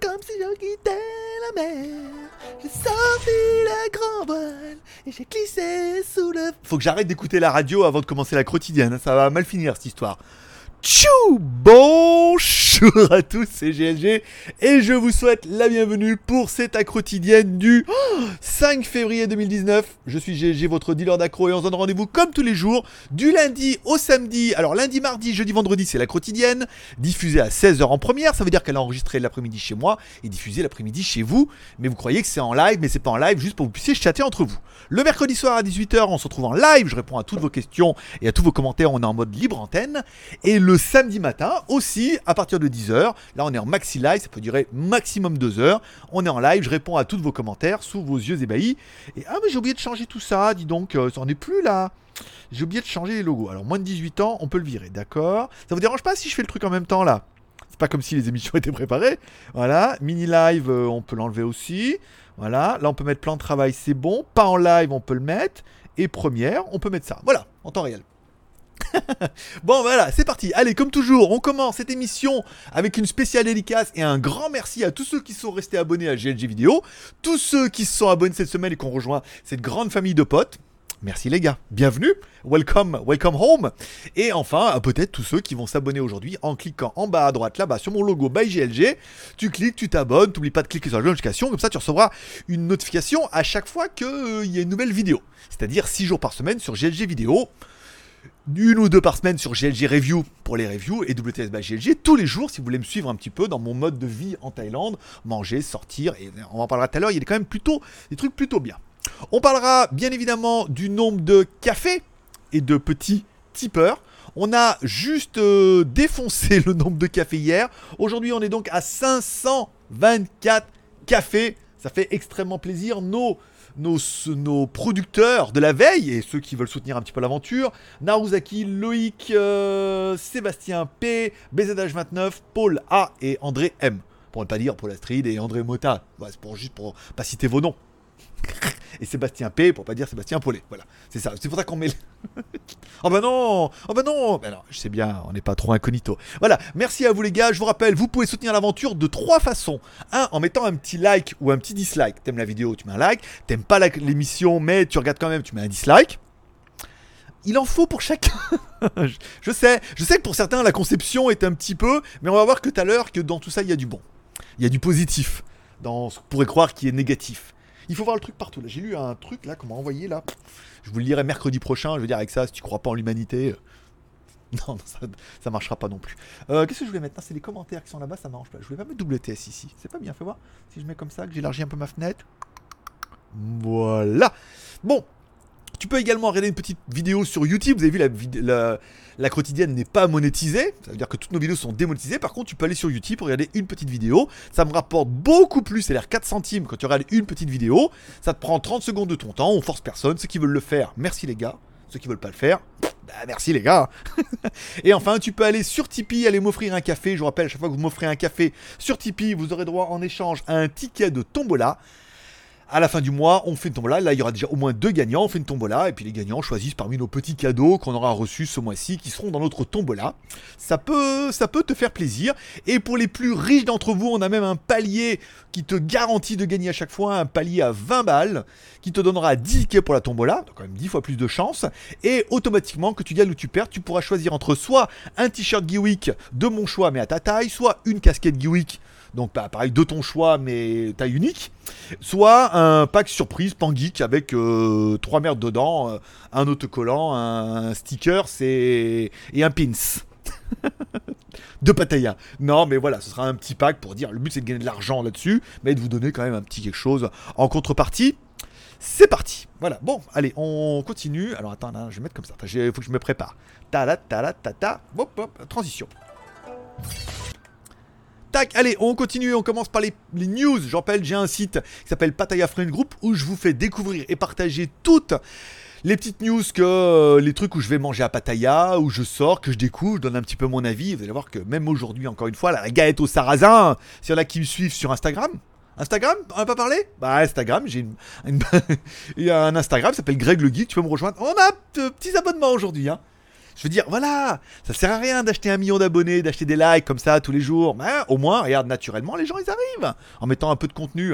comme si je quittais la mer. J'ai sorti le grand voile et j'ai glissé sous le. Faut que j'arrête d'écouter la radio avant de commencer la quotidienne. Ça va mal finir cette histoire. Tchou Bonjour à tous, c'est GLG et je vous souhaite la bienvenue pour cette à quotidienne du oh, 5 février 2019. Je suis GLG, votre dealer d'accro et on se donne rendez-vous comme tous les jours du lundi au samedi. Alors lundi, mardi, jeudi, vendredi, c'est la quotidienne diffusée à 16h en première. Ça veut dire qu'elle est enregistrée l'après-midi chez moi et diffusée l'après-midi chez vous. Mais vous croyez que c'est en live, mais c'est pas en live, juste pour que vous puissiez chatter entre vous. Le mercredi soir à 18h, on se retrouve en live. Je réponds à toutes vos questions et à tous vos commentaires. On est en mode libre antenne. Et le samedi matin aussi, à partir de 10h, là on est en maxi live, ça peut durer maximum 2 heures. On est en live, je réponds à tous vos commentaires sous vos yeux ébahis. Et ah, mais j'ai oublié de changer tout ça, dis donc, euh, ça en est plus là. J'ai oublié de changer les logos. Alors, moins de 18 ans, on peut le virer, d'accord? Ça vous dérange pas si je fais le truc en même temps là? C'est pas comme si les émissions étaient préparées. Voilà, mini live, euh, on peut l'enlever aussi. Voilà, là on peut mettre plan de travail, c'est bon. Pas en live, on peut le mettre. Et première, on peut mettre ça. Voilà, en temps réel. bon voilà, c'est parti. Allez, comme toujours, on commence cette émission avec une spéciale dédicace et un grand merci à tous ceux qui sont restés abonnés à GLG Vidéo, tous ceux qui se sont abonnés cette semaine et qui ont rejoint cette grande famille de potes. Merci les gars, bienvenue, welcome, welcome home. Et enfin, peut-être tous ceux qui vont s'abonner aujourd'hui en cliquant en bas à droite là-bas sur mon logo by GLG. Tu cliques, tu t'abonnes, t'oublies pas de cliquer sur la notification, comme ça tu recevras une notification à chaque fois qu'il y a une nouvelle vidéo. C'est-à-dire 6 jours par semaine sur GLG Vidéo une ou deux par semaine sur GLG Review pour les reviews et WTS by GLG tous les jours si vous voulez me suivre un petit peu dans mon mode de vie en Thaïlande, manger, sortir et on en parlera tout à l'heure, il y a quand même plutôt des trucs plutôt bien. On parlera bien évidemment du nombre de cafés et de petits tipeurs. On a juste euh, défoncé le nombre de cafés hier. Aujourd'hui, on est donc à 524 cafés. Ça fait extrêmement plaisir. Nos nos, nos, producteurs de la veille et ceux qui veulent soutenir un petit peu l'aventure Naruzaki, Loïc, euh, Sébastien P, BZH29, Paul A et André M. Pour ne pas dire Paul Astrid et André Mota. C'est pour juste pour pas citer vos noms. Et Sébastien P pour pas dire Sébastien Paulet. Voilà, c'est ça. C'est pour ça qu'on met. oh bah non Oh bah non bah non, je sais bien, on n'est pas trop incognito. Voilà, merci à vous les gars. Je vous rappelle, vous pouvez soutenir l'aventure de trois façons. Un, en mettant un petit like ou un petit dislike. T'aimes la vidéo, tu mets un like. T'aimes pas l'émission, mais tu regardes quand même, tu mets un dislike. Il en faut pour chacun. je sais, je sais que pour certains la conception est un petit peu, mais on va voir que tout à l'heure que dans tout ça il y a du bon. Il y a du positif dans ce qu'on pourrait croire qui est négatif. Il faut voir le truc partout. J'ai lu un truc là qu'on m'a envoyé là. Je vous le lirai mercredi prochain. Je veux dire avec ça, si tu crois pas en l'humanité, non, ça, ça marchera pas non plus. Euh, Qu'est-ce que je voulais mettre? C'est les commentaires qui sont là-bas, ça marche pas. Je voulais pas mettre WTS ici. C'est pas bien. Fais voir. Si je mets comme ça, que j'élargis un peu ma fenêtre. Voilà. Bon, tu peux également regarder une petite vidéo sur YouTube. Vous avez vu, la, la, quotidienne n'est pas monétisée. Ça veut dire que toutes nos vidéos sont démonétisées. Par contre, tu peux aller sur YouTube pour regarder une petite vidéo. Ça me rapporte beaucoup plus, c'est-à-dire 4 centimes quand tu regardes une petite vidéo. Ça te prend 30 secondes de ton temps. On force personne. Ceux qui veulent le faire, merci les gars. Ceux qui veulent pas le faire, bah merci les gars. Et enfin, tu peux aller sur Tipeee, aller m'offrir un café. Je vous rappelle, à chaque fois que vous m'offrez un café sur Tipeee, vous aurez droit en échange à un ticket de tombola à la fin du mois, on fait une tombola. Là, il y aura déjà au moins deux gagnants. On fait une tombola. Et puis les gagnants choisissent parmi nos petits cadeaux qu'on aura reçus ce mois-ci, qui seront dans notre tombola. Ça peut, ça peut te faire plaisir. Et pour les plus riches d'entre vous, on a même un palier qui te garantit de gagner à chaque fois. Un palier à 20 balles, qui te donnera 10 tickets pour la tombola. Donc quand même 10 fois plus de chance. Et automatiquement, que tu gagnes ou tu perds, tu pourras choisir entre soit un t-shirt Geewick de mon choix, mais à ta taille, soit une casquette Geewick donc bah, pareil de ton choix mais taille unique, soit un pack surprise Pangeek avec euh, trois merdes dedans, euh, un autocollant, un, sticker c'est et un pins. de Pattaya. Non, mais voilà, ce sera un petit pack pour dire le but c'est de gagner de l'argent là-dessus, mais de vous donner quand même un petit quelque chose en contrepartie. C'est parti. Voilà. Bon, allez, on continue. Alors attends, je vais mettre comme ça. Il faut que je me prépare. Ta la ta la ta ta. Hop hop. Transition. Tac, allez, on continue, on commence par les, news. Je rappelle, j'ai un site qui s'appelle Pataya Friend Group où je vous fais découvrir et partager toutes les petites news que euh, les trucs où je vais manger à Pattaya, où je sors, que je découvre, je donne un petit peu mon avis. Vous allez voir que même aujourd'hui, encore une fois, la galette au sarrasin, s'il y en a qui me suivent sur Instagram. Instagram? On n'a pas parlé? Bah Instagram, j'ai il y a un Instagram, s'appelle Greg le Geek, tu peux me rejoindre. On a de petits abonnements aujourd'hui, hein. Je veux dire, voilà, ça sert à rien d'acheter un million d'abonnés, d'acheter des likes comme ça tous les jours. Mais au moins, regarde, naturellement, les gens, ils arrivent en mettant un peu de contenu.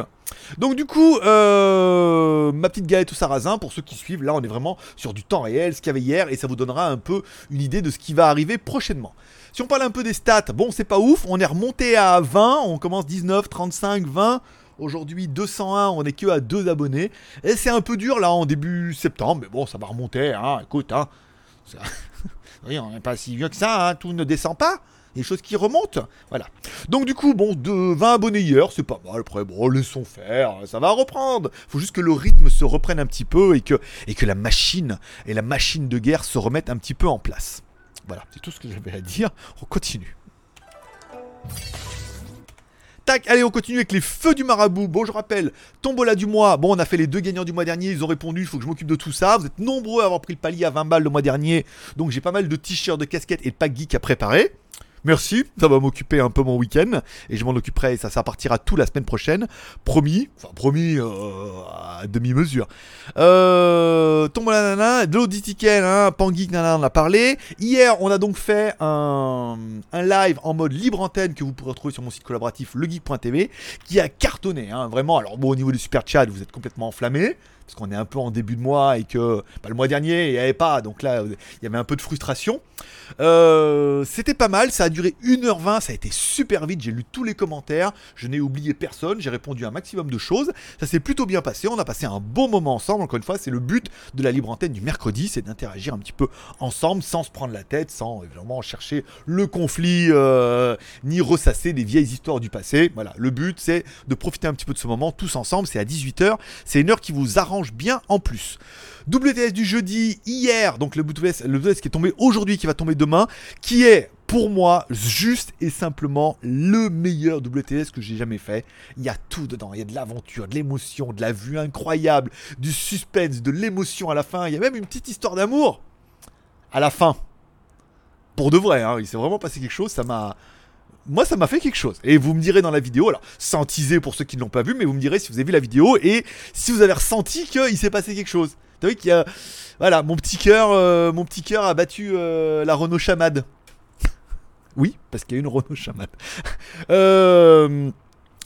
Donc du coup, euh, ma petite galette au sarrasin, pour ceux qui suivent, là, on est vraiment sur du temps réel, ce qu'il y avait hier, et ça vous donnera un peu une idée de ce qui va arriver prochainement. Si on parle un peu des stats, bon, c'est pas ouf, on est remonté à 20, on commence 19, 35, 20. Aujourd'hui 201, on est que à 2 abonnés. Et c'est un peu dur là en début septembre, mais bon, ça va remonter, hein, écoute, hein. oui, on n'est pas si vieux que ça, hein, tout ne descend pas. Des choses qui remontent. Voilà. Donc du coup, bon, de 20 abonnés hier, c'est pas mal. Après, bon, laissons faire, ça va reprendre. Faut juste que le rythme se reprenne un petit peu et que, et que la machine et la machine de guerre se remettent un petit peu en place. Voilà, c'est tout ce que j'avais à dire. On continue. Tac, allez, on continue avec les feux du marabout. Bon, je rappelle, tombola du mois. Bon, on a fait les deux gagnants du mois dernier. Ils ont répondu, il faut que je m'occupe de tout ça. Vous êtes nombreux à avoir pris le palier à 20 balles le mois dernier. Donc, j'ai pas mal de t-shirts, de casquettes et de pack geek à préparer. Merci, ça va m'occuper un peu mon week-end et je m'en occuperai, ça, ça partira tout la semaine prochaine. Promis, enfin promis euh, à demi-mesure. Euh, tombe nana, de l'auditiquel, hein, Pangeek, nana, on a parlé. Hier, on a donc fait un, un, live en mode libre antenne que vous pourrez retrouver sur mon site collaboratif legeek.tv qui a cartonné, hein, vraiment. Alors bon, au niveau du super chat, vous êtes complètement enflammé parce qu'on est un peu en début de mois et que bah, le mois dernier il n'y avait pas, donc là il y avait un peu de frustration. Euh, c'était pas mal, ça a duré 1h20, ça a été super vite, j'ai lu tous les commentaires, je n'ai oublié personne, j'ai répondu à un maximum de choses, ça s'est plutôt bien passé, on a passé un bon moment ensemble, encore une fois c'est le but de la libre antenne du mercredi, c'est d'interagir un petit peu ensemble sans se prendre la tête, sans évidemment chercher le conflit, euh, ni ressasser des vieilles histoires du passé. Voilà, le but c'est de profiter un petit peu de ce moment tous ensemble, c'est à 18h, c'est une heure qui vous arrange bien en plus. WTS du jeudi, hier, donc le WTS, qui est tombé aujourd'hui, qui va tomber demain, qui est pour moi juste et simplement le meilleur WTS que j'ai jamais fait. Il y a tout dedans, il y a de l'aventure, de l'émotion, de la vue incroyable, du suspense, de l'émotion à la fin, il y a même une petite histoire d'amour à la fin. Pour de vrai, hein, il s'est vraiment passé quelque chose, ça m'a moi ça m'a fait quelque chose. Et vous me direz dans la vidéo, alors sans teaser pour ceux qui ne l'ont pas vu, mais vous me direz si vous avez vu la vidéo et si vous avez ressenti qu'il s'est passé quelque chose. T'as vu qu'il y a, voilà, mon petit cœur, euh, mon petit cœur a battu euh, la Renault Chamade. oui, parce qu'il y a une Renault Chamade. euh,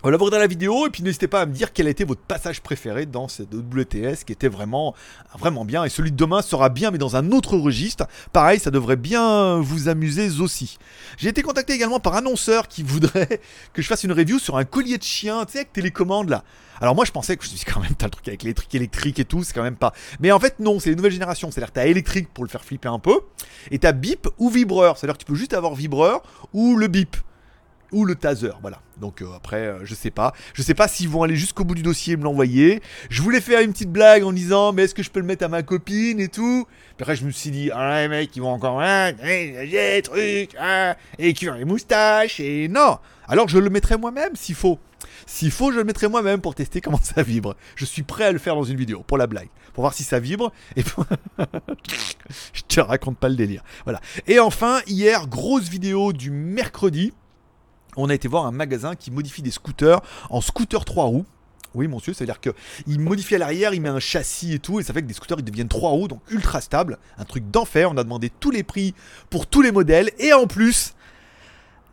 voilà, regardez la vidéo et puis n'hésitez pas à me dire quel a été votre passage préféré dans cette WTS qui était vraiment, vraiment bien. Et celui de demain sera bien, mais dans un autre registre. Pareil, ça devrait bien vous amuser aussi. J'ai été contacté également par annonceur qui voudrait que je fasse une review sur un collier de chien, tu sais, avec télécommande là. Alors moi je pensais que je suis quand même, t'as le truc avec les trucs électriques et tout, c'est quand même pas. Mais en fait non, c'est les nouvelles générations. C'est-à-dire t'as électrique pour le faire flipper un peu, et t'as bip ou vibreur. C'est-à-dire que tu peux juste avoir vibreur ou le bip ou le taser, voilà. Donc euh, après, euh, je sais pas. Je sais pas s'ils vont aller jusqu'au bout du dossier et me l'envoyer. Je voulais faire une petite blague en disant, mais est-ce que je peux le mettre à ma copine et tout? Puis après, je me suis dit, ah les mecs, ils vont encore, hein, des trucs, hein, et ont les moustaches, et non Alors je le mettrai moi-même s'il faut. S'il faut, je le mettrai moi-même pour tester comment ça vibre. Je suis prêt à le faire dans une vidéo, pour la blague. Pour voir si ça vibre. Et je te raconte pas le délire. Voilà. Et enfin, hier, grosse vidéo du mercredi on a été voir un magasin qui modifie des scooters en scooter 3 roues. Oui, monsieur, c'est-à-dire qu'il modifie à l'arrière, il met un châssis et tout, et ça fait que des scooters ils deviennent 3 roues, donc ultra stables. Un truc d'enfer. On a demandé tous les prix pour tous les modèles, et en plus,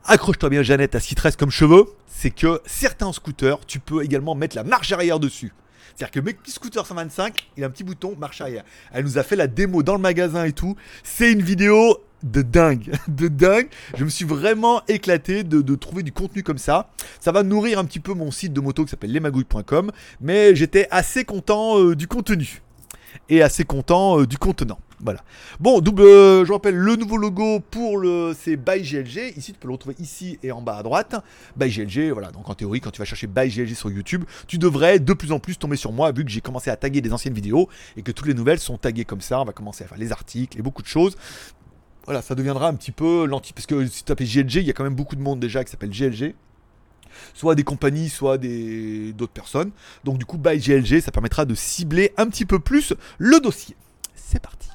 accroche-toi bien, Jeannette, à ce qui comme cheveux, c'est que certains scooters, tu peux également mettre la marche arrière dessus. C'est-à-dire que mes scooter 125, il a un petit bouton marche arrière. Elle nous a fait la démo dans le magasin et tout. C'est une vidéo de dingue, de dingue. Je me suis vraiment éclaté de, trouver du contenu comme ça. Ça va nourrir un petit peu mon site de moto qui s'appelle lesmagouilles.com, mais j'étais assez content euh, du contenu et assez content euh, du contenant. Voilà. Bon, double, euh, je rappelle le nouveau logo pour le, c'est By GLG. Ici, tu peux le retrouver ici et en bas à droite. By GLG, voilà. Donc en théorie, quand tu vas chercher By GLG sur YouTube, tu devrais de plus en plus tomber sur moi, vu que j'ai commencé à taguer des anciennes vidéos et que toutes les nouvelles sont taguées comme ça. On va commencer à faire les articles et beaucoup de choses voilà, ça deviendra un petit peu l'anti. Parce que si tu tapes GLG, il y a quand même beaucoup de monde déjà qui s'appelle GLG. Soit des compagnies, soit des d'autres personnes. Donc du coup, by GLG, ça permettra de cibler un petit peu plus le dossier. C'est parti.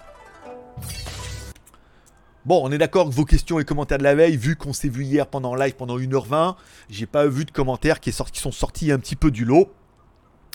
Bon, on est d'accord que vos questions et commentaires de la veille, vu qu'on s'est vu hier pendant live pendant 1h20, j'ai pas vu de commentaires qui, qui sont sortis un petit peu du lot.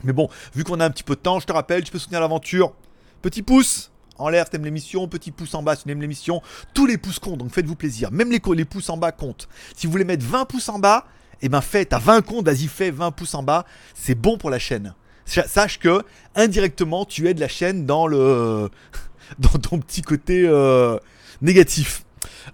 Mais bon, vu qu'on a un petit peu de temps, je te rappelle, tu peux soutenir l'aventure. Petit pouce, en l'air si t'aimes l'émission, petit pouce en bas si tu aimes l'émission, tous les pouces comptent, donc faites-vous plaisir. Même les, les pouces en bas comptent. Si vous voulez mettre 20 pouces en bas, eh ben faites, t'as 20 comptes, vas-y fais 20 pouces en bas, c'est bon pour la chaîne. Sache que indirectement tu aides la chaîne dans le dans ton petit côté euh, négatif.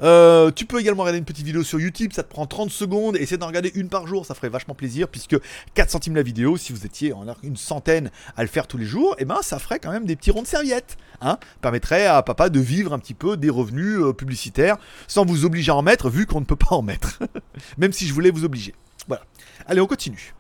Euh, tu peux également regarder une petite vidéo sur YouTube, ça te prend 30 secondes, essaie d'en regarder une par jour, ça ferait vachement plaisir, puisque 4 centimes la vidéo, si vous étiez en une centaine à le faire tous les jours, et eh ben ça ferait quand même des petits ronds de serviettes. Hein Permettrait à papa de vivre un petit peu des revenus euh, publicitaires sans vous obliger à en mettre, vu qu'on ne peut pas en mettre. même si je voulais vous obliger. Voilà. Allez, on continue.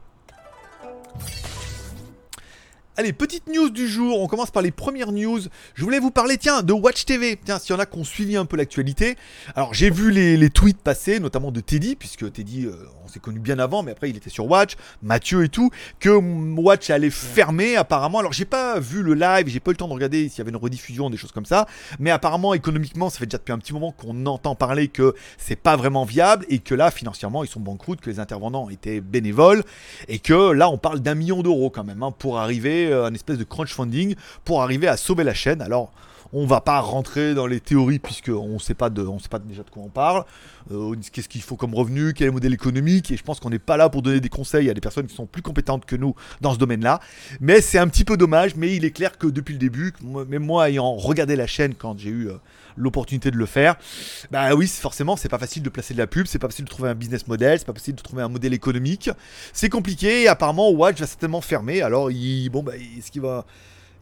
Allez, petite news du jour, on commence par les premières news. Je voulais vous parler, tiens, de Watch TV. Tiens, s'il y en a qui ont suivi un peu l'actualité. Alors, j'ai vu les, tweets passer, notamment de Teddy, puisque Teddy, euh, on s'est connu bien avant, mais après, il était sur Watch, Mathieu et tout, que Watch allait fermer, apparemment. Alors, j'ai pas vu le live, j'ai pas eu le temps de regarder s'il y avait une rediffusion, des choses comme ça. Mais apparemment, économiquement, ça fait déjà depuis un petit moment qu'on entend parler que c'est pas vraiment viable et que là, financièrement, ils sont banqueroutes, que les intervenants étaient bénévoles et que là, on parle d'un million d'euros quand même hein, pour arriver euh, un espèce de crunchfunding pour arriver à sauver la chaîne. Alors, on va pas rentrer dans les théories puisque on sait pas de, on sait pas déjà de quoi on parle. Euh, qu'est-ce qu'il faut comme revenu, quel est le modèle économique et je pense qu'on n'est pas là pour donner des conseils à des personnes qui sont plus compétentes que nous dans ce domaine-là. Mais c'est un petit peu dommage. Mais il est clair que depuis le début, même moi ayant regardé la chaîne quand j'ai eu euh, l'opportunité de le faire, bah oui, forcément, c'est pas facile de placer de la pub, c'est pas facile de trouver un business model, c'est pas facile de trouver un modèle économique. C'est compliqué et apparemment Watch va certainement fermer. Alors, il, bon, bah, est-ce qu'il va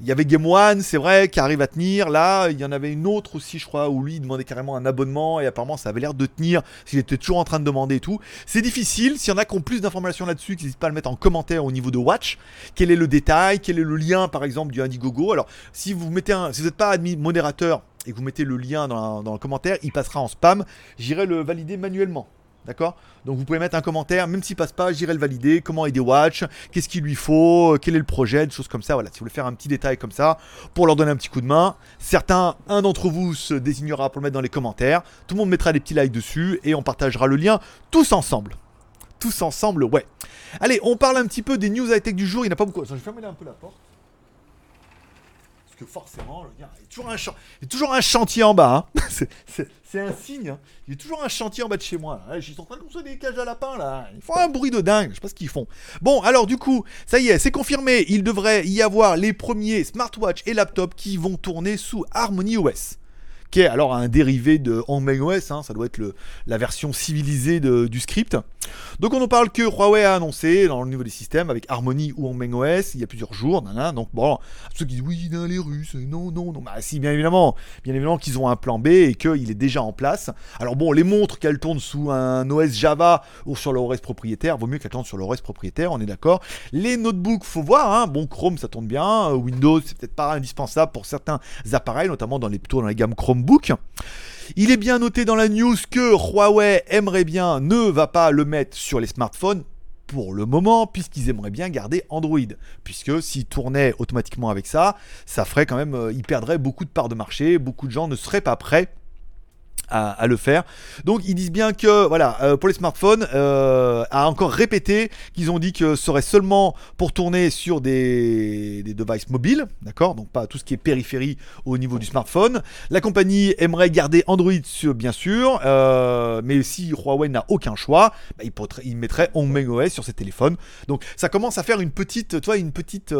il y avait Game One, c'est vrai, qui arrive à tenir. Là, il y en avait une autre aussi, je crois, où lui demandait carrément un abonnement et apparemment ça avait l'air de tenir. S'il était toujours en train de demander et tout. C'est difficile. S'il y en a qui ont plus d'informations là-dessus, n'hésitez pas à le mettre en commentaire au niveau de Watch. Quel est le détail Quel est le lien, par exemple, du Indiegogo? Alors, si vous mettez un, si vous n'êtes pas admis modérateur et que vous mettez le lien dans le commentaire, il passera en spam. J'irai le valider manuellement. D'accord? Donc vous pouvez mettre un commentaire, même s'il passe pas, j'irai le valider, comment aider Watch, qu'est-ce qu'il lui faut, quel est le projet, des choses comme ça. Voilà, si vous voulez faire un petit détail comme ça, pour leur donner un petit coup de main. Certains, un d'entre vous se désignera pour le mettre dans les commentaires. Tout le monde mettra des petits likes dessus et on partagera le lien tous ensemble. Tous ensemble, ouais. Allez, on parle un petit peu des news high-tech du jour. Il n'y en a pas beaucoup. Je vais fermer un peu la porte forcément, il y a toujours un, chantier en bas. Hein. c'est un signe. Hein. Il y a toujours un chantier en bas de chez moi. Là. Ils sont en train de construire des cages à lapins là. Ils font un bruit de dingue. Je sais pas ce qu'ils font. Bon, alors du coup, ça y est, c'est confirmé. Il devrait y avoir les premiers smartwatches et laptops qui vont tourner sous Harmony OS alors un dérivé de OS, hein, ça doit être le, la version civilisée du script. Donc on en parle que Huawei a annoncé dans le niveau des systèmes avec Harmony ou OS il y a plusieurs jours. donc bon, ceux qui disent oui, les Russes, non, non, non, bah si, bien évidemment, bien évidemment qu'ils ont un plan B et qu'il est déjà en place. Alors bon, les montres qu'elles tournent sous un OS Java ou sur leur OS propriétaire, vaut mieux qu'elles tournent sur leur OS propriétaire, on est d'accord. Les notebooks, faut voir, hein, bon Chrome ça tourne bien, Windows c'est peut-être pas indispensable pour certains appareils, notamment dans les plutôt dans la gamme Chrome Il est bien noté dans la news que Huawei aimerait bien, ne va pas le mettre sur les smartphones pour le moment, puisqu'ils aimeraient bien garder Android. Puisque s'ils tournaient automatiquement avec ça, ça ferait quand même, euh, ils perdraient beaucoup de parts de marché, beaucoup de gens ne seraient pas prêts à, le faire. Donc ils disent bien que voilà euh, pour les smartphones, euh, a encore répété qu'ils ont dit que ce serait seulement pour tourner sur des, des devices mobiles, d'accord, donc pas tout ce qui est périphérie au niveau du smartphone. La compagnie aimerait garder Android sur, bien sûr, euh, mais si Huawei n'a aucun choix, bah, il, il, mettrait OS sur ses téléphones. Donc ça commence à faire une petite, toi, une petite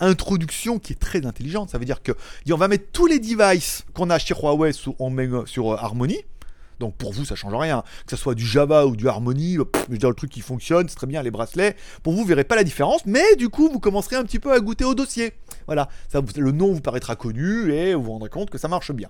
introduction qui est très intelligente. Ça veut dire que on va mettre tous les devices qu'on a chez Huawei sur, sur euh, Harmony. Donc pour vous, ça change rien. Que ce soit du Java ou du Harmony, euh, je veux dire, le truc qui fonctionne, c'est très bien les bracelets. Pour vous, vous verrez pas la différence, mais du coup, vous commencerez un petit peu à goûter au dossier. Voilà, le nom vous paraîtra connu et vous vous rendrez compte que ça marche bien.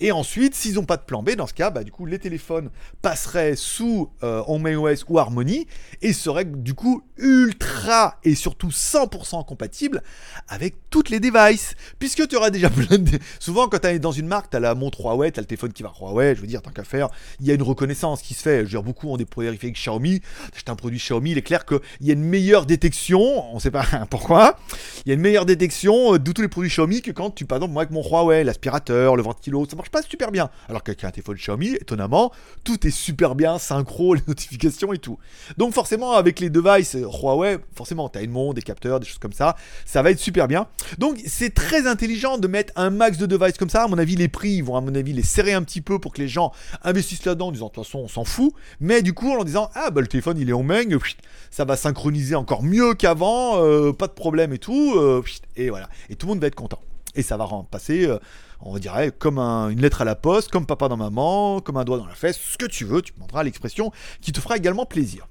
Et ensuite, s'ils n'ont pas de plan B, dans ce cas, bah, du coup, les téléphones passeraient sous euh, OS ou Harmony et seraient du coup ultra et surtout 100% compatibles avec toutes les devices. Puisque tu auras déjà plein de. Souvent, quand tu es dans une marque, tu as la montre Huawei, tu as le téléphone qui va Huawei, je veux dire, tant qu'à faire, il y a une reconnaissance qui se fait. Je veux dire, beaucoup ont des avec Xiaomi. J'achète un produit Xiaomi, il est clair qu'il y a une meilleure détection, on ne sait pas pourquoi, il y a une meilleure détection euh, de tous les produits Xiaomi que quand tu, par exemple, moi avec mon Huawei, l'aspirateur, le ventilo, ça marche pas super bien. Alors qu'avec un téléphone Xiaomi, étonnamment, tout est super bien, synchro, les notifications et tout. Donc forcément, avec les devices Huawei, forcément, tu as une montre, des capteurs, des choses comme ça. Ça va être super bien. Donc, c'est très intelligent de mettre un max de devices comme ça. À mon avis, les prix vont, à mon avis, les serrer un petit peu pour que les gens investissent là-dedans en disant, de toute façon, on s'en fout. Mais du coup, en disant, ah, bah, le téléphone, il est en main, ça va synchroniser encore mieux qu'avant, euh, pas de problème et tout. Euh, et Et tout le monde va être content. Et ça va passer, euh, on dirait, comme une lettre à la poste, comme papa dans maman, comme un doigt dans la fesse, ce que tu veux, tu prendras l'expression qui te fera également plaisir.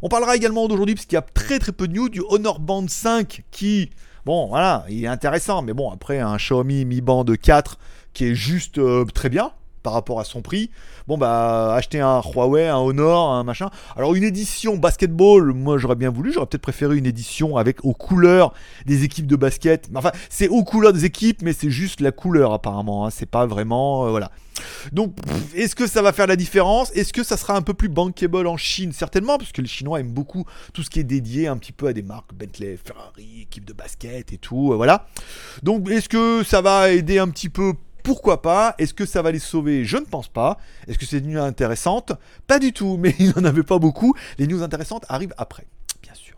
On parlera également d'aujourd'hui, parce qu'il y a très très peu de news, du Honor Band 5 qui, bon voilà, il est intéressant, mais bon, après un Xiaomi Mi Band 4 qui est juste euh, très bien, par rapport à son prix. Bon bah acheter un Huawei, un Honor, un machin. Alors une édition basketball, moi j'aurais bien voulu, j'aurais peut-être préféré une édition avec aux couleurs des équipes de basket. Enfin c'est aux couleurs des équipes, mais c'est juste la couleur apparemment. Hein. C'est pas vraiment euh, voilà. Donc est-ce que ça va faire la différence? Est-ce que ça sera un peu plus bankable en Chine? Certainement, parce que les Chinois aiment beaucoup tout ce qui est dédié un petit peu à des marques Bentley, Ferrari, équipe de basket et tout. Euh, voilà. Donc est-ce que ça va aider un petit peu pourquoi pas Est-ce que ça va les sauver? Je ne pense pas. Est-ce que c'est une news intéressante? Pas du tout, mais il n'en avait pas beaucoup. Les news intéressantes arrivent après, bien sûr.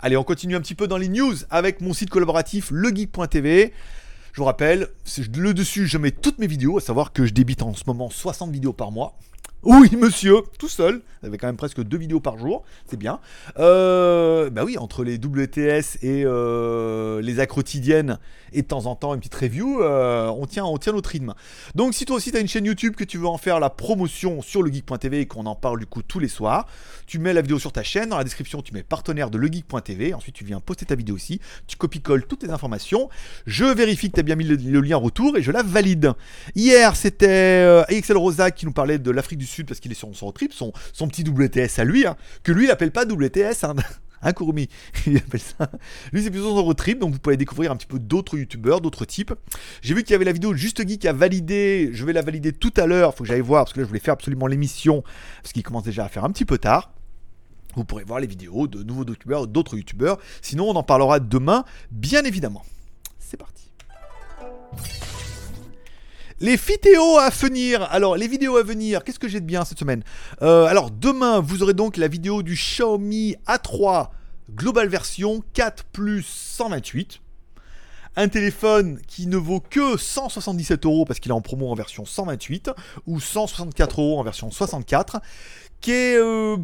Allez, on continue un petit peu dans les news avec mon site collaboratif legeek.tv. Je vous rappelle, le dessus, je mets toutes mes vidéos, à savoir que je débite en ce moment 60 vidéos par mois. Oui, monsieur, tout seul. Vous avez quand même presque deux vidéos par jour, c'est bien. Euh, bah oui, entre les WTS et euh, les les quotidiennes et de temps en temps une petite review, euh, on, tient, on notre rythme. Donc si toi aussi tu as une chaîne YouTube que tu veux en faire la promotion sur legeek.tv et qu'on en parle du coup tous les soirs, tu mets la vidéo sur ta chaîne, dans la description tu mets partenaire de legeek.tv, ensuite tu viens poster ta vidéo aussi, tu copies-colles toutes les informations, je vérifie que tu as bien mis le, lien en retour et je la valide. Hier c'était Excel Rosa qui nous parlait de l'Afrique du Sud parce qu'il est sur son trip, son, son petit WTS à lui, hein, que lui il appelle pas WTS, hein, un Kurumi, il appelle ça. Lui c'est plutôt son road trip, donc vous pouvez découvrir un petit peu d'autres youtubeurs, d'autres types. J'ai vu qu'il y avait la vidéo Juste Geek à valider, je vais la valider tout à l'heure, faut que j'aille voir, parce que là je voulais faire absolument l'émission, parce qu'il commence déjà à faire un petit peu tard. Vous pourrez voir les vidéos de nouveaux youtubeurs, d'autres youtubeurs. Sinon, on en parlera demain, bien évidemment. C'est parti. Les vidéos à venir. Alors, les vidéos à venir, qu'est-ce que j'ai de bien cette semaine euh, Alors, demain, vous aurez donc la vidéo du Xiaomi A3 Global Version 4 Plus 128. Un téléphone qui ne vaut que 177 euros parce qu'il est en promo en version 128 ou 164 euros en version 64. Qui est. Euh,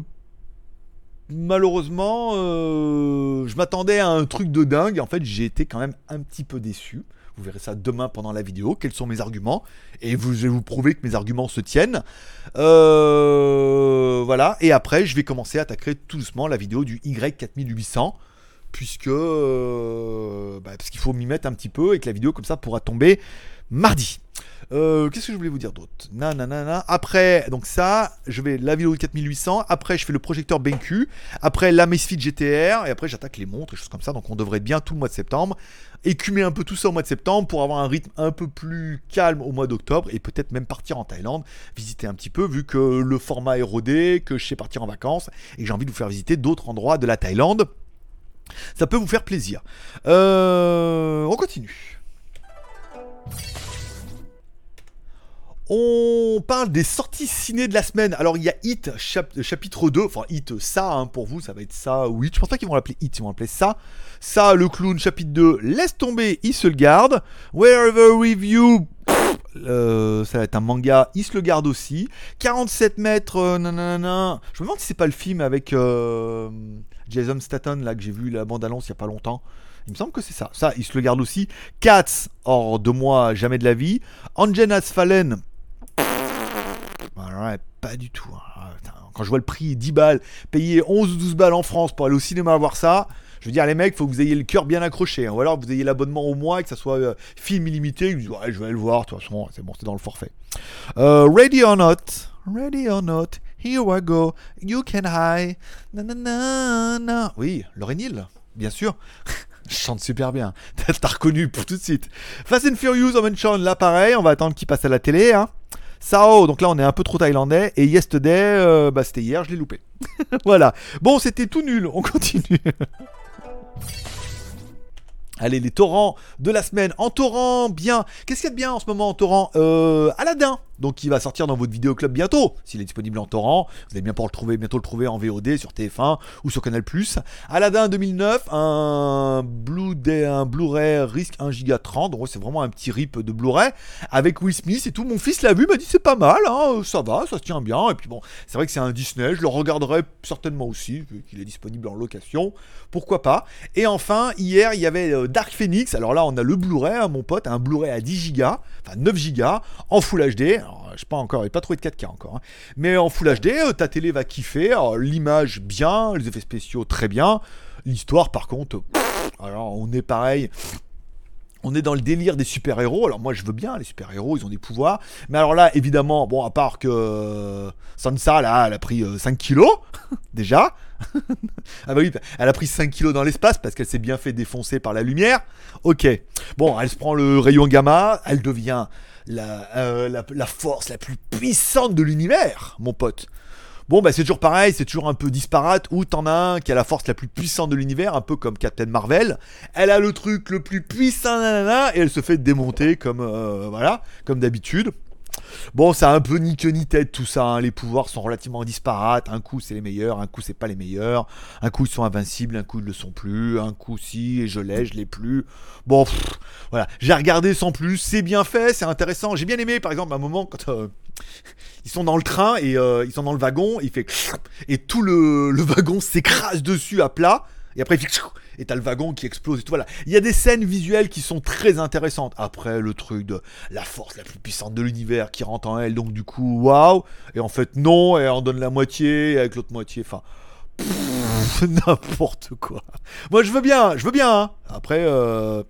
malheureusement, euh, je m'attendais à un truc de dingue. En fait, j'ai été quand même un petit peu déçu. Vous verrez ça demain pendant la vidéo. Quels sont mes arguments? Et vous, je vais vous prouver que mes arguments se tiennent. Euh, voilà. Et après, je vais commencer à attaquer tout doucement la vidéo du Y4800 puisque euh, bah, parce qu'il faut m'y mettre un petit peu et que la vidéo comme ça pourra tomber mardi. Euh, qu'est-ce que je voulais vous dire d'autre? Nanana. Après, donc ça, je vais la vidéo de 4800. Après, je fais le projecteur BenQ. Après, la Misfit GTR. Et après, j'attaque les montres et choses comme ça. Donc, on devrait bien tout le mois de septembre. Écumer un peu tout ça au mois de septembre pour avoir un rythme un peu plus calme au mois d'octobre. Et peut-être même partir en Thaïlande, visiter un petit peu, vu que le format est rodé, que je sais partir en vacances. Et j'ai envie de vous faire visiter d'autres endroits de la Thaïlande. Ça peut vous faire plaisir. Euh, on continue. On parle des sorties ciné de la semaine. Alors il y a Hit chapitre 2, enfin Hit ça hein, pour vous, ça va être ça ou. Je pense pas qu'ils vont l'appeler Hit, ils vont l'appeler ça. Ça, le clown chapitre 2, laisse tomber, il se le garde. Wherever Review, euh, ça va être un manga, il se le garde aussi. 47 mètres, euh, nanana. Je me demande si c'est pas le film avec euh, Jason Statham là que j'ai vu la bande-annonce il y a pas longtemps. Il me semble que c'est ça. Ça, il se le garde aussi. Cats, hors de moi, jamais de la vie. Angenas Fallen, pas du tout. Hein. Ah, quand je vois le prix 10 balles, payer 11 ou 12 balles en France pour aller au cinéma voir ça, je veux dire, les mecs, faut que vous ayez le cœur bien accroché. Hein. Ou alors vous ayez l'abonnement au mois et que ça soit euh, film illimité. Vous ouais, je vais le voir, de toute façon, c'est bon, c'est dans le forfait. Euh, ready or not, ready or not, here I go, you can hide. Na, Oui, Lauren Hill, bien sûr. Chante super bien. T'as reconnu pour tout de suite. Fast and Furious on mention là pareil, on va attendre qu'il passe à la télé. Hein. Sao, donc là on est un peu trop thaïlandais. Et Yesterday, euh, bah, c'était hier, je l'ai loupé. voilà. Bon, c'était tout nul, on continue. Allez, les torrents de la semaine. En torrent, bien. Qu'est-ce qu'il y a de bien en ce moment en torrent? Euh, Aladdin. Donc il va sortir dans votre vidéoclub bientôt. S'il est disponible en torrent, vous allez bien pouvoir le trouver, bientôt le trouver en VOD sur TF1 ou sur Canal+. Aladdin 2009, un Blu-ray un Blu risque 1 Go 30, donc c'est vraiment un petit rip de Blu-ray avec Will Smith et tout. Mon fils l'a vu, m'a dit c'est pas mal, hein, ça va, ça se tient bien. Et puis bon, c'est vrai que c'est un Disney, je le regarderai certainement aussi, vu qu'il est disponible en location, pourquoi pas? Et enfin, hier, il y avait euh, Dark Phoenix, alors là on a le Blu-ray, hein, mon pote, un Blu-ray à 10 Go, enfin 9 Go, en Full HD. Alors, je sais pas encore, il n'y a pas trouvé de 4K encore. Hein. Mais en Full HD, euh, ta télé va kiffer. L'image bien, les effets spéciaux très bien. L'histoire, par contre, alors on est pareil. On est dans le délire des super-héros. Alors moi je veux bien, les super-héros, ils ont des pouvoirs. Mais alors là, évidemment, bon, à part que euh, Sansa, là, elle a pris 5 euh, kilos, déjà. ah bah oui, elle a pris 5 kilos dans l'espace parce qu'elle s'est bien fait défoncer par la lumière. Ok. Bon, elle se prend le rayon gamma, elle devient euh, la, la, force la plus puissante de l'univers, mon pote. Bon, bah c'est toujours pareil, c'est toujours un peu disparate, où t'en as un qui a la force la plus puissante de l'univers, un peu comme Captain Marvel. Elle a le truc le plus puissant, nanana, et elle se fait démonter comme, euh, voilà, comme d'habitude. Bon, ça a un peu ni queue ni tête tout ça. Hein. Les pouvoirs sont relativement disparates. Un coup c'est les meilleurs, un coup c'est pas les meilleurs. Un coup ils sont invincibles, un coup ils le sont plus. Un coup si et je l'ai, je l'ai plus. Bon, voilà. J'ai regardé sans plus. C'est bien fait, c'est intéressant. J'ai bien aimé par exemple un moment quand euh, ils sont dans le train et euh, ils sont dans le wagon, il fait et tout le wagon s'écrase dessus à plat. Et après, il fait et t'as le wagon qui explose et tout. Voilà. Il y a des scènes visuelles qui sont très intéressantes. Après, le truc de la force la plus puissante de l'univers qui rentre en elle, donc du coup, waouh. Et en fait, non, et en donne la moitié avec l'autre moitié. Enfin, n'importe quoi. Moi, je veux bien, je veux bien. Hein. Après, euh,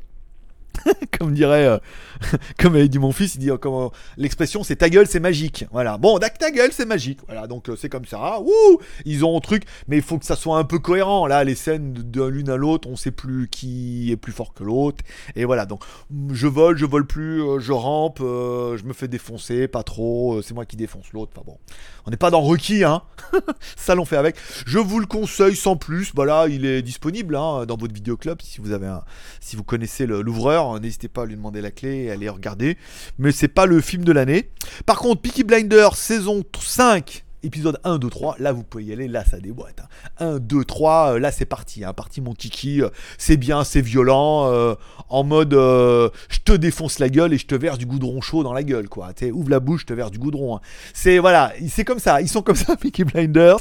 comme dirait, euh, comme avait dit mon fils, il dit comment l'expression c'est ta gueule, c'est magique. Voilà. Bon, ta gueule, c'est magique. Voilà. Donc euh, c'est comme ça. Wouh Ils ont un truc, mais il faut que ça soit un peu cohérent. Là, les scènes de, l'une à l'autre, on sait plus qui est plus fort que l'autre. Et voilà. Donc je vole, je vole plus, euh, je rampe, je me fais défoncer, pas trop. c'est moi qui défonce l'autre. Enfin bon, on n'est pas dans Rocky, hein. ça l'on fait avec. Je vous le conseille sans plus. Voilà, il est disponible hein, dans votre vidéoclub si vous avez si vous connaissez l'ouvreur n'hésitez pas à lui demander la clé et à aller regarder. Mais c'est pas le film de l'année. Par contre, Peaky Blinders saison 5 épisode 1, 2, 3, là vous pouvez y aller, là ça déboîte. 1, 2, 3, là c'est parti, hein, parti mon kiki, euh, c'est bien, c'est violent, euh, en mode euh, je te défonce la gueule et je te verse du goudron chaud dans la gueule, quoi. Tu ouvre la bouche, je te verse du goudron. Hein. C'est voilà, c'est comme ça, ils sont comme ça, Peaky Blinders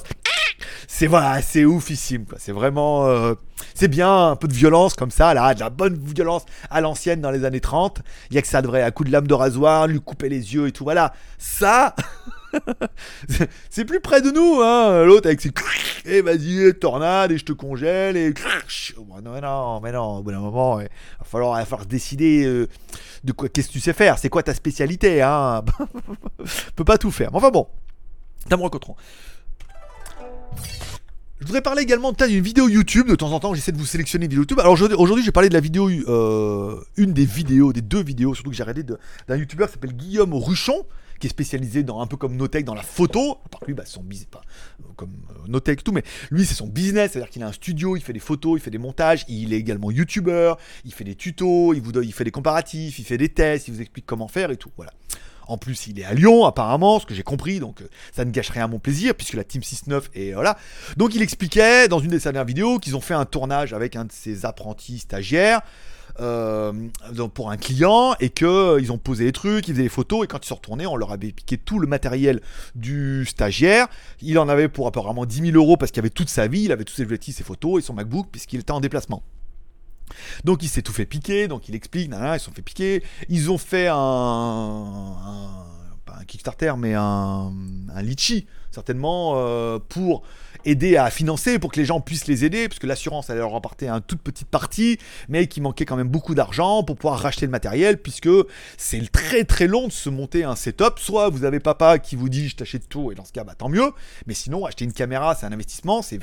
c'est voilà, c'est oufissime. C'est vraiment, euh, c'est bien un peu de violence comme ça là, de la bonne violence à l'ancienne dans les années 30. Il y a que ça devrait, à coup de lame de rasoir, lui couper les yeux et tout. Voilà, ça. c'est plus près de nous, hein. L'autre avec ses et eh, vas-y, tornade et je te congèle et non, non, mais non. Au bout d'un moment, il va falloir, il falloir décider euh, de quoi, qu'est-ce que tu sais faire? C'est quoi ta spécialité, hein? Peut pas tout faire. Mais enfin bon, t'as me rencontrons. Je voudrais parler également d'une vidéo YouTube. De temps en temps, j'essaie de vous sélectionner une vidéo YouTube. Alors aujourd'hui, j'ai parlé de la vidéo, euh, une des vidéos, des deux vidéos, surtout que j'ai regardé d'un YouTuber qui s'appelle Guillaume Ruchon, qui est spécialisé dans un peu comme Notech dans la photo. Par lui, bah, son business, pas euh, comme euh, tout, mais lui, c'est son business, c'est-à-dire qu'il a un studio, il fait des photos, il fait des montages, il est également YouTuber, il fait des tutos, il vous il fait des comparatifs, il fait des tests, il vous explique comment faire et tout. Voilà. En plus, il est à Lyon, apparemment, ce que j'ai compris, donc euh, ça ne gâche rien à mon plaisir, puisque la Team 6-9 est voilà. Donc il expliquait dans une des dernières vidéos qu'ils ont fait un tournage avec un de ses apprentis stagiaires. Euh, pour un client et que euh, ils ont posé des trucs, ils faisaient des photos et quand ils sont retournés, on leur avait piqué tout le matériel du stagiaire. Il en avait pour apparemment 10 000 euros parce qu'il avait toute sa vie, il avait tous ses objectifs, ses photos et son MacBook puisqu'il était en déplacement. Donc il s'est tout fait piquer, donc il explique, ils se sont fait piquer. Ils ont fait un, un pas un Kickstarter, mais un, un litchi, certainement, euh, pour aider à financer pour que les gens puissent les aider, puisque l'assurance allait leur apporter une toute petite partie, mais qui manquait quand même beaucoup d'argent pour pouvoir racheter le matériel, puisque c'est très très long de se monter un setup. Soit vous avez papa qui vous dit je t'achète tout, et dans ce cas, bah tant mieux, mais sinon acheter une caméra c'est un investissement, c'est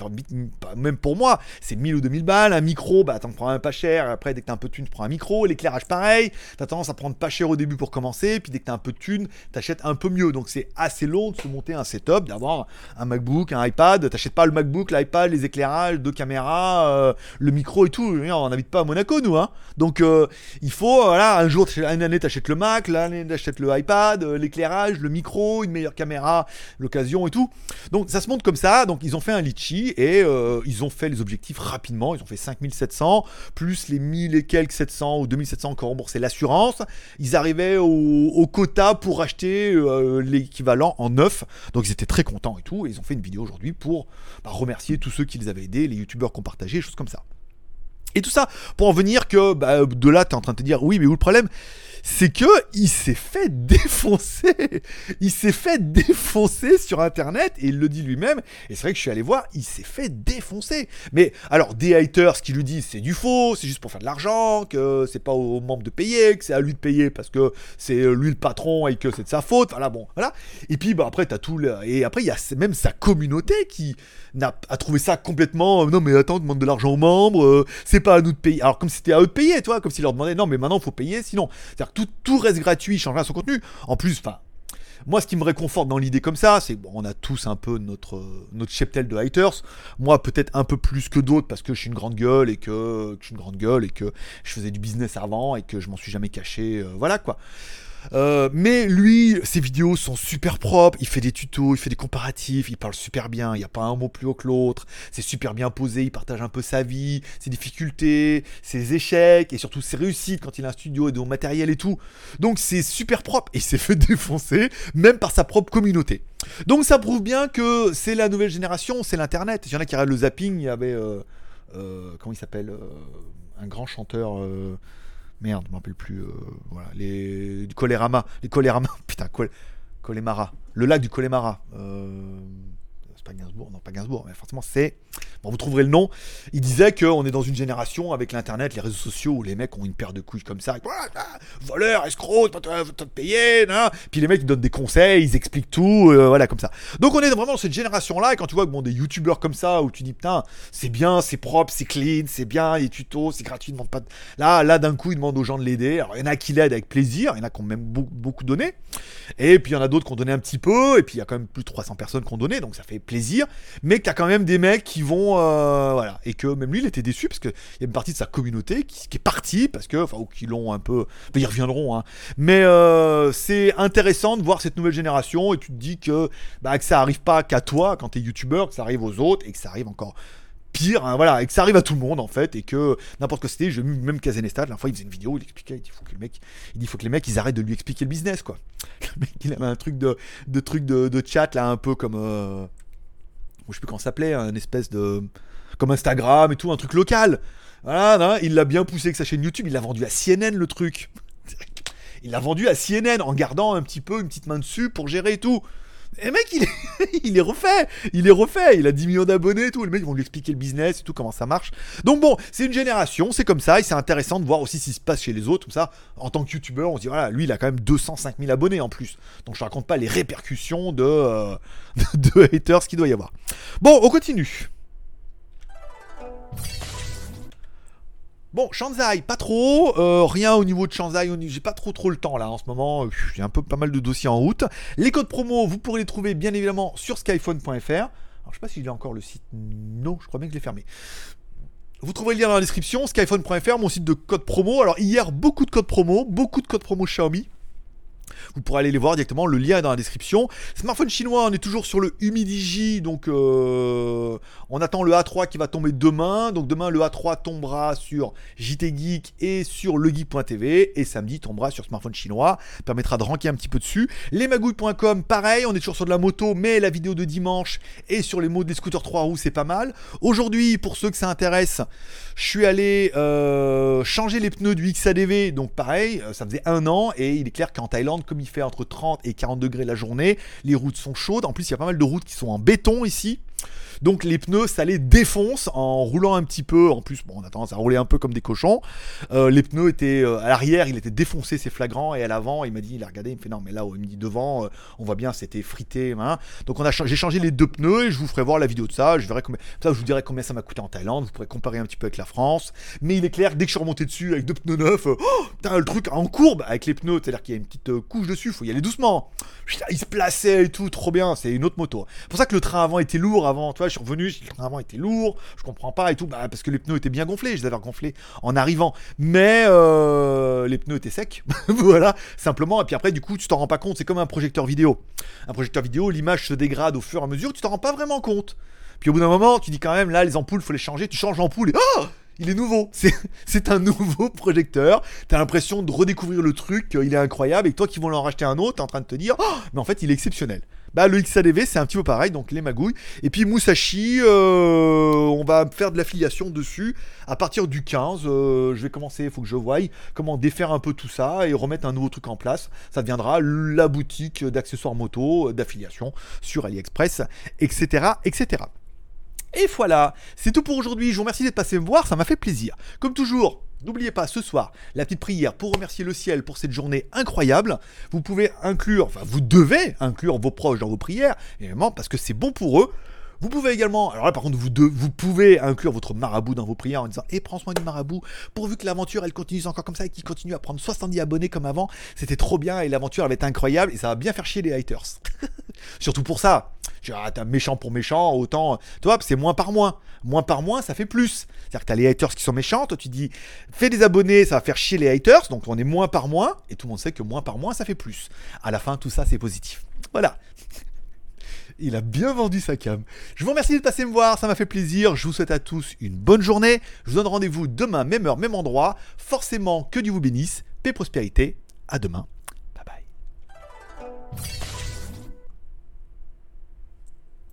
même pour moi, c'est 1000 ou 2000 balles, un micro, bah t'en prends un pas cher, après dès que t'as un peu de thune, tu prends un micro, l'éclairage pareil, t'as tendance à prendre pas cher au début pour commencer, puis dès que t'as un peu de thune, t'achètes un peu mieux, donc c'est assez long de se monter un setup, vendre un MacBook, un iPad. T'achètes pas le MacBook, l'iPad, les éclairages, deux caméras, euh, le micro et tout. On n'habite pas à Monaco, nous. Hein. Donc euh, il faut, voilà, un jour, une année t'achètes le Mac, l'année t'achètes le iPad, l'éclairage, le micro, une meilleure caméra, l'occasion et tout. Donc ça se monte comme ça. Donc ils ont fait un litchi et ils ont fait les objectifs rapidement. Ils ont fait 5700 plus les 1000 et quelques 700 ou 2700 encore remboursé l'assurance. Ils arrivaient au, quota pour acheter l'équivalent en neuf. Donc ils étaient très contents et tout. Et ils ont fait une vidéo aujourd'hui pour bah, remercier tous ceux qui les avaient aidés, les youtubeurs qui ont partagé, choses comme ça. Et tout ça pour en venir que bah, de là, tu es en train de te dire oui, mais où le problème? C'est que il s'est fait défoncer. Il s'est fait défoncer sur internet et il le dit lui-même. Et c'est vrai que je suis allé voir, il s'est fait défoncer. Mais alors, des haters qui lui disent c'est du faux, c'est juste pour faire de l'argent, que c'est pas aux membres de payer, que c'est à lui de payer parce que c'est lui le patron et que c'est de sa faute. Voilà, bon, voilà. Et puis, bah, après, t'as tout. Le... Et après, il y a même sa communauté qui a, trouvé ça complètement. Euh, non, mais attends, demande de l'argent aux membres, euh, c'est pas à nous de payer. Alors, comme si c'était à eux de payer, toi, comme s'ils leur demandaient non, mais maintenant, faut payer, sinon. C'est-à-dire tout, reste gratuit, change son contenu. En plus, enfin, moi, ce qui me réconforte dans l'idée comme ça, c'est bon, on a tous un peu notre, notre cheptel de haters. Moi, peut-être un peu plus que d'autres parce que je suis une grande gueule et que, que, je suis une grande gueule et que je faisais du business avant et que je m'en suis jamais caché. Euh, voilà quoi. Euh, mais lui, ses vidéos sont super propres, il fait des tutos, il fait des comparatifs, il parle super bien, il n'y a pas un mot plus haut que l'autre, c'est super bien posé, il partage un peu sa vie, ses difficultés, ses échecs et surtout ses réussites quand il a un studio et de matériel et tout. Donc c'est super propre et il s'est fait défoncer même par sa propre communauté. Donc ça prouve bien que c'est la nouvelle génération, c'est l'internet. Il y en a qui regardent le zapping, il y avait euh, euh, comment il s'appelle un grand chanteur Merde, je rappelle plus. Euh, voilà, les Colérama. Les Colérama. Putain, Col... Colémara. Le lac du Colémara. Euh, c'est pas Gainsbourg, non, pas Gainsbourg, mais forcément, c'est Bon, vous trouverez le nom. Il disait qu'on est dans une génération avec l'internet, les réseaux sociaux où les mecs ont une paire de couilles comme ça. voleur, escroc, pas te payer. Puis les mecs ils donnent des conseils, ils expliquent tout, euh, voilà comme ça. Donc on est vraiment dans cette génération-là. Et quand tu vois bon, des youtubeurs comme ça où tu dis putain, c'est bien, c'est propre, c'est clean, c'est bien, les tutos, c'est gratuit, demande pas. Là, là d'un coup, ils demandent aux gens de l'aider. Alors il y en a qui l'aident avec plaisir, il y en a qui ont même beaucoup donné. Et puis il y en a d'autres qui ont donné un petit peu. Et puis il y a quand même plus de 300 personnes qui ont donné, donc ça fait plaisir. Mais y a quand même des mecs qui vont euh, voilà, et que même lui, il était déçu parce qu'il y a une partie de sa communauté qui, est partie parce que, enfin, ou qui l'ont un peu, ils reviendront, hein. mais euh, c'est intéressant de voir cette nouvelle génération et tu te dis que, bah, que ça arrive pas qu'à toi quand t'es youtubeur, que ça arrive aux autres et que ça arrive encore pire, hein, voilà, et que ça arrive à tout le monde en fait, et que n'importe quoi c'était, je même Kazenestat, la fois il faisait une vidéo, il expliquait, il dit faut que le mec, il dit faut que les mecs ils arrêtent de lui expliquer le business quoi. Le mec il avait un truc de, de truc de, chat là un peu comme euh, je sais plus comment ça s'appelait, un espèce de. comme Instagram et tout, un truc local. Voilà, il l'a bien poussé avec sa chaîne YouTube, il l'a vendu à CNN le truc. Il l'a vendu à CNN en gardant un petit peu une petite main dessus pour gérer et tout. Et mec, il est, refait, il est refait, il a 10 millions d'abonnés et tout. Les mecs vont lui expliquer le business et tout, comment ça marche. Donc bon, c'est une génération, c'est comme ça, et c'est intéressant de voir aussi ce qui se passe chez les autres. Ça, en tant que youtubeur, on se dit, voilà, lui, il a quand même 205 000 abonnés en plus. Donc je raconte pas les répercussions de, euh, de haters qu'il doit y avoir. Bon, on continue. Bon, Shanzai, pas trop. Euh, rien au niveau de Shanzai. J'ai pas trop trop le temps là en ce moment. J'ai un peu pas mal de dossiers en route. Les codes promo, vous pourrez les trouver bien évidemment sur skyphone.fr. Alors je sais pas si j'ai encore le site. Non, je crois bien que je l'ai fermé. Vous trouverez le lien dans la description, skyphone.fr, mon site de code promo. Alors hier, beaucoup de codes promo, beaucoup de codes promo Xiaomi. Vous pourrez aller les voir directement, le lien est dans la description. Smartphone chinois, on est toujours sur le Humidigi, donc euh, on attend le A3 qui va tomber demain. Donc demain, le A3 tombera sur JT Geek et sur legeek.tv, et samedi tombera sur smartphone chinois, permettra de ranker un petit peu dessus. Lesmagouilles.com, pareil, on est toujours sur de la moto, mais la vidéo de dimanche et sur les mots des scooters 3 roues, c'est pas mal. Aujourd'hui, pour ceux que ça intéresse, je suis allé euh, changer les pneus du XADV, donc pareil, euh, ça faisait un an, et il est clair qu'en Thaïlande, comme il fait entre 30 et 40 degrés la journée, les routes sont chaudes. En plus, il y a pas mal de routes qui sont en béton ici. Donc les pneus, ça les défonce en roulant un petit peu. En plus, bon, on a tendance à rouler un peu comme des cochons. Euh, les pneus étaient euh, à l'arrière, il était défoncé, c'est flagrant. Et à l'avant, il m'a dit, il a regardé, il me fait non, mais là, me dit devant, euh, on voit bien, c'était frité. hein. Donc j'ai changé les deux pneus et je vous ferai voir la vidéo de ça. Je verrai combien, je vous dirai combien ça m'a coûté en Thaïlande. Vous pourrez comparer un petit peu avec la France. Mais il est clair, dès que je suis remonté dessus avec deux pneus neufs, oh, le truc en courbe avec les pneus, c'est-à-dire qu'il y a une petite couche dessus, faut y aller doucement. Putain, il se plaçait et tout, trop bien. C'est une autre moto. C'est pour ça que le train avant était lourd avant. Tu je suis revenu, était lourd. Je comprends pas et tout, bah, parce que les pneus étaient bien gonflés. Je les avais gonflés en arrivant, mais euh, les pneus étaient secs. voilà, simplement. Et puis après, du coup, tu t'en rends pas compte. C'est comme un projecteur vidéo. Un projecteur vidéo, l'image se dégrade au fur et à mesure. Tu t'en rends pas vraiment compte. Puis au bout d'un moment, tu dis quand même, là, les ampoules, faut les changer. Tu changes l'ampoule et oh il est nouveau. C'est un nouveau projecteur. T'as l'impression de redécouvrir le truc, il est incroyable. Et toi qui vont en racheter un autre, t'es en train de te dire, oh, mais en fait, il est exceptionnel. Bah, le XADV, c'est un petit peu pareil, donc les magouilles. Et puis Musashi, euh, on va faire de l'affiliation dessus à partir du 15. Euh, je vais commencer, il faut que je voie comment défaire un peu tout ça et remettre un nouveau truc en place. Ça deviendra la boutique d'accessoires moto, d'affiliation sur AliExpress, etc. etc. Et voilà, c'est tout pour aujourd'hui. Je vous remercie d'être passé me voir, ça m'a fait plaisir. Comme toujours, N'oubliez pas ce soir la petite prière pour remercier le ciel pour cette journée incroyable. Vous pouvez inclure, enfin vous devez inclure vos proches dans vos prières, évidemment parce que c'est bon pour eux. Vous pouvez également, alors là par contre vous, vous pouvez inclure votre marabout dans vos prières en disant et eh, prends soin du marabout pourvu que l'aventure elle continue encore comme ça et qu'il continue à prendre 70 abonnés comme avant. C'était trop bien et l'aventure elle va être incroyable et ça va bien faire chier les haters. Surtout pour ça. Tu vois, t'as méchant pour méchant, autant. Tu vois, c'est moins par moins. Moins par moins, ça fait plus. C'est-à-dire que t'as les haters qui sont méchants, toi tu dis fais des abonnés, ça va faire chier les haters, donc on est moins par moins, et tout le monde sait que moins par moins, ça fait plus. À la fin, tout ça, c'est positif. Voilà. Il a bien vendu sa cam. Je vous remercie de passer me voir, ça m'a fait plaisir. Je vous souhaite à tous une bonne journée. Je vous donne rendez-vous demain, même heure, même endroit. Forcément, que Dieu vous bénisse. Paix, prospérité. À demain. Bye bye.